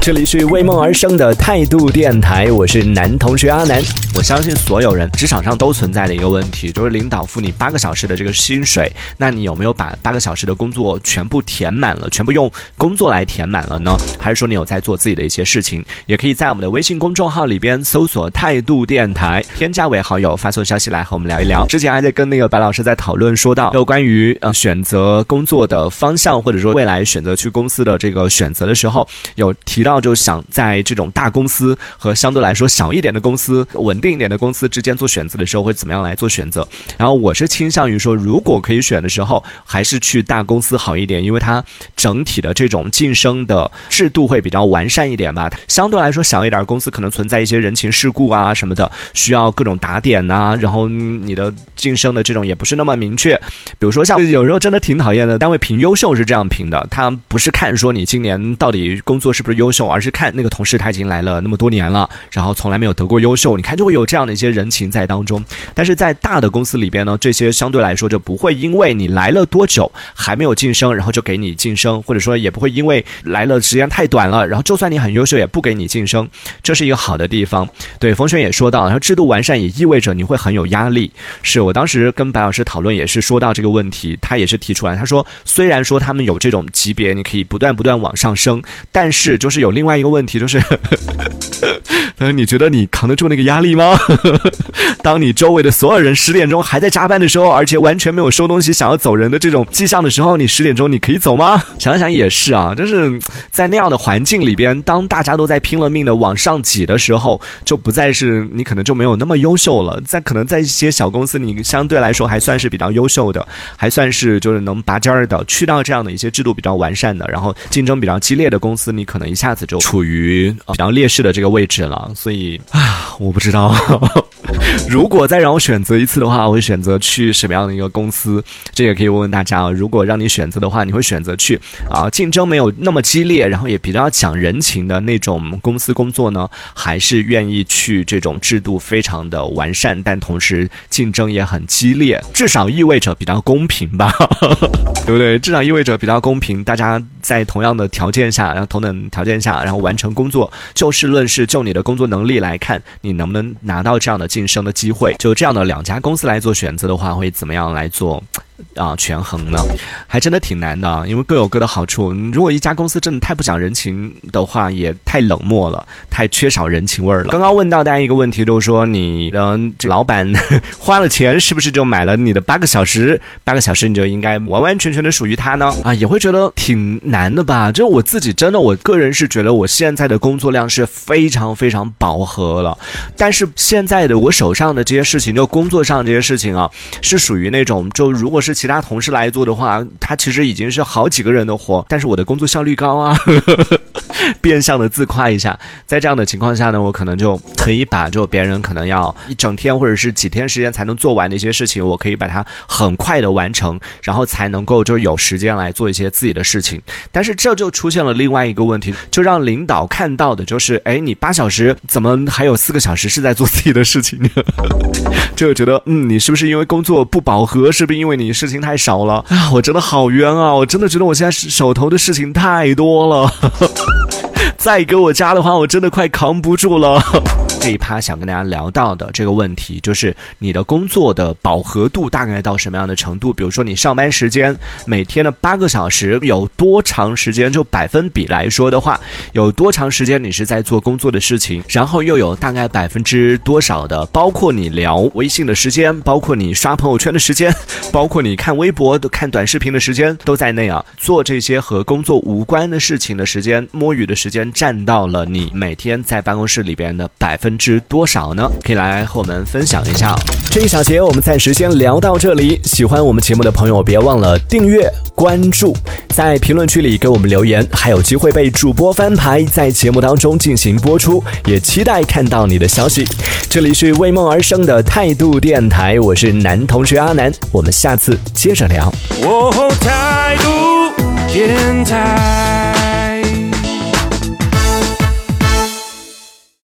这里是为梦而生的态度电台，我是男同学阿南。我相信所有人职场上都存在的一个问题，就是领导付你八个小时的这个薪水，那你有没有把八个小时的工作全部填满了，全部用工作来填满了呢？还是说你有在做自己的一些事情？也可以在我们的微信公众号里边搜索“态度电台”，添加为好友，发送消息来和我们聊一聊。之前还在跟那个白老师在讨论，说到有关于呃选择工作的方向，或者说未来选择去公司的这个选择的时候，有提到要就想在这种大公司和相对来说小一点的公司、稳定一点的公司之间做选择的时候，会怎么样来做选择？然后我是倾向于说，如果可以选的时候，还是去大公司好一点，因为它整体的这种晋升的制度会比较完善一点吧。相对来说，小一点公司可能存在一些人情世故啊什么的，需要各种打点呐、然后你的晋升的这种也不是那么明确。比如说像有时候真的挺讨厌的，单位评优秀是这样评的，他不是看说你今年到底工作是不是优秀，而是看那个同事他已经来了那么多年了，然后从来没有得过优秀，你看就会有这样的一些人情在当中。但是在大的公司里边呢，这些相对来说就不会因为你来了多久还没有晋升，然后就给你晋升，或者说也不会因为来了时间太短了，然后就算你很优秀也不给你晋升，这是一个好的地方。对，冯轩也说到，然后制度完善也意味着你会很有压力。是我当时跟白老师讨论也是说到这个问题，他也是提出来，他说虽然说他们有这种级别，你可以不断不断往上升，但是就是有另外一个问题，就是，呃你觉得你扛得住那个压力吗？当你周围的所有人十点钟还在加班的时候，而且完全没有收东西想要走人的这种迹象的时候，你十点钟你可以走吗？想想也是啊，就是在那样的环境里边，当大家都在拼了命的往上挤的时候，就不再是你可能就没有那么优秀了。在可能在一些小公司，你相对来说还算是比较优秀的，还算是就是能拔尖儿的。去到这样的一些制度比较完善的，然后竞争比较激烈的公司，你可能一下子就处于呃比较劣势的这个位置了。所以啊，我不知道。如果再让我选择一次的话，我会选择去什么样的一个公司？这也可以问问大家啊。如果让你选择的话，你会选择去啊竞争没有那么激烈，然后也比较讲人情的那种公司工作呢，还是愿意去这种制度非常的完善，但同时竞争也很激烈，至少意味着比较公平吧，对不对？至少意味着比较公平，大家在同样的条件下，然后同等条件下，然后完成工作，就事论事，就你的工作能力来看，你能不能拿到这样的晋升的机会？就这样的两家公司来做选择的话，会怎么样来做？啊，权衡呢，还真的挺难的啊，因为各有各的好处。如果一家公司真的太不讲人情的话，也太冷漠了，太缺少人情味儿了。刚刚问到大家一个问题，就是说你的老板 花了钱，是不是就买了你的八个小时？八个小时你就应该完完全全的属于他呢？啊，也会觉得挺难的吧？就我自己真的，我个人是觉得我现在的工作量是非常非常饱和了，但是现在的我手上的这些事情，就工作上这些事情啊，是属于那种就如果是。其他同事来做的话，他其实已经是好几个人的活，但是我的工作效率高啊，变相的自夸一下。在这样的情况下呢，我可能就可以把就别人可能要一整天或者是几天时间才能做完的一些事情，我可以把它很快的完成，然后才能够就有时间来做一些自己的事情。但是这就出现了另外一个问题，就让领导看到的就是，哎，你八小时怎么还有四个小时是在做自己的事情？就觉得，嗯，你是不是因为工作不饱和？是不是因为你事情太少了？啊，我真的好冤啊！我真的觉得我现在手头的事情太多了，再给我加的话，我真的快扛不住了。这一趴想跟大家聊到的这个问题，就是你的工作的饱和度大概到什么样的程度？比如说你上班时间每天的八个小时，有多长时间？就百分比来说的话，有多长时间你是在做工作的事情？然后又有大概百分之多少的，包括你聊微信的时间，包括你刷朋友圈的时间，包括你看微博、看短视频的时间，都在内啊。做这些和工作无关的事情的时间，摸鱼的时间，占到了你每天在办公室里边的百分。之多少呢？可以来和我们分享一下。这一小节我们暂时先聊到这里。喜欢我们节目的朋友，别忘了订阅、关注，在评论区里给我们留言，还有机会被主播翻牌，在节目当中进行播出。也期待看到你的消息。这里是为梦而生的态度电台，我是男同学阿南，我们下次接着聊。哦，态度电台。